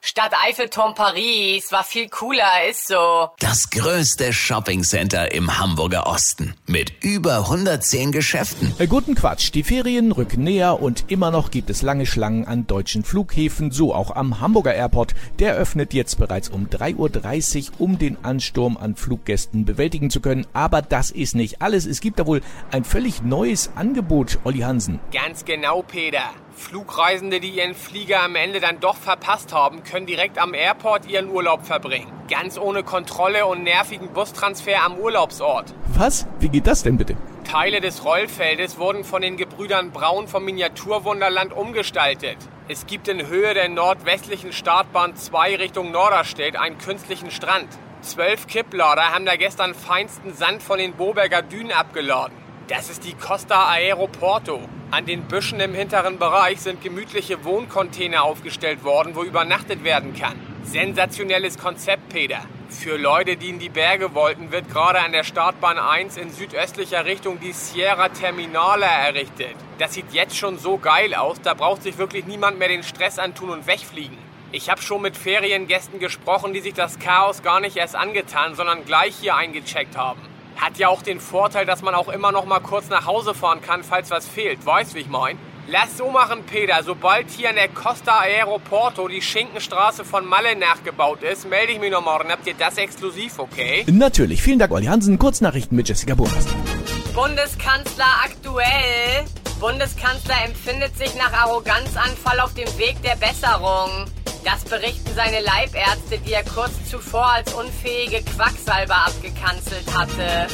Stadt Eiffelturm Paris war viel cooler, ist so. Das größte Shoppingcenter im Hamburger Osten mit über 110 Geschäften. Äh, guten Quatsch, die Ferien rücken näher und immer noch gibt es lange Schlangen an deutschen Flughäfen, so auch am Hamburger Airport. Der öffnet jetzt bereits um 3.30 Uhr, um den Ansturm an Fluggästen bewältigen zu können. Aber das ist nicht alles. Es gibt da wohl ein völlig neues Angebot, Olli Hansen. Ganz genau, Peter. Flugreisende, die ihren Flieger am Ende dann doch verpasst haben, können direkt am Airport ihren Urlaub verbringen. Ganz ohne Kontrolle und nervigen Bustransfer am Urlaubsort. Was? Wie geht das denn bitte? Teile des Rollfeldes wurden von den Gebrüdern Braun vom Miniaturwunderland umgestaltet. Es gibt in Höhe der nordwestlichen Startbahn 2 Richtung Norderstedt einen künstlichen Strand. Zwölf Kipplader haben da gestern feinsten Sand von den Boberger Dünen abgeladen. Das ist die Costa Aeroporto. An den Büschen im hinteren Bereich sind gemütliche Wohncontainer aufgestellt worden, wo übernachtet werden kann. Sensationelles Konzept, Peter. Für Leute, die in die Berge wollten, wird gerade an der Startbahn 1 in südöstlicher Richtung die Sierra Terminale errichtet. Das sieht jetzt schon so geil aus, da braucht sich wirklich niemand mehr den Stress antun und wegfliegen. Ich habe schon mit Feriengästen gesprochen, die sich das Chaos gar nicht erst angetan, sondern gleich hier eingecheckt haben. Hat ja auch den Vorteil, dass man auch immer noch mal kurz nach Hause fahren kann, falls was fehlt. Weißt, wie ich mein? Lass so machen, Peter. Sobald hier an der Costa Aeroporto die Schinkenstraße von Malle nachgebaut ist, melde ich mich noch morgen. Habt ihr das exklusiv, okay? Natürlich. Vielen Dank, Olli Hansen. Kurznachrichten mit Jessica Burmeister. Bundeskanzler aktuell. Bundeskanzler empfindet sich nach Arroganzanfall auf dem Weg der Besserung. Das berichten seine Leibärzte, die er kurz zuvor als unfähige Quacksalber abgekanzelt hatte.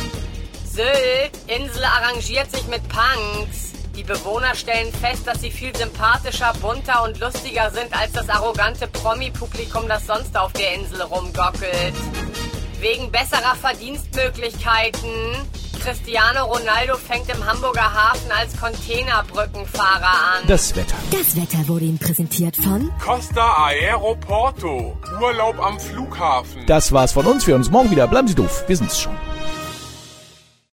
Sylt, Insel arrangiert sich mit Punks. Die Bewohner stellen fest, dass sie viel sympathischer, bunter und lustiger sind als das arrogante Promi-Publikum, das sonst auf der Insel rumgockelt. Wegen besserer Verdienstmöglichkeiten Cristiano Ronaldo fängt im Hamburger Hafen als Containerbrückenfahrer an. Das Wetter. Das Wetter wurde Ihnen präsentiert von Costa Aeroporto. Urlaub am Flughafen. Das war's von uns. Wir hören uns morgen wieder. Bleiben Sie doof. Wir sind's schon.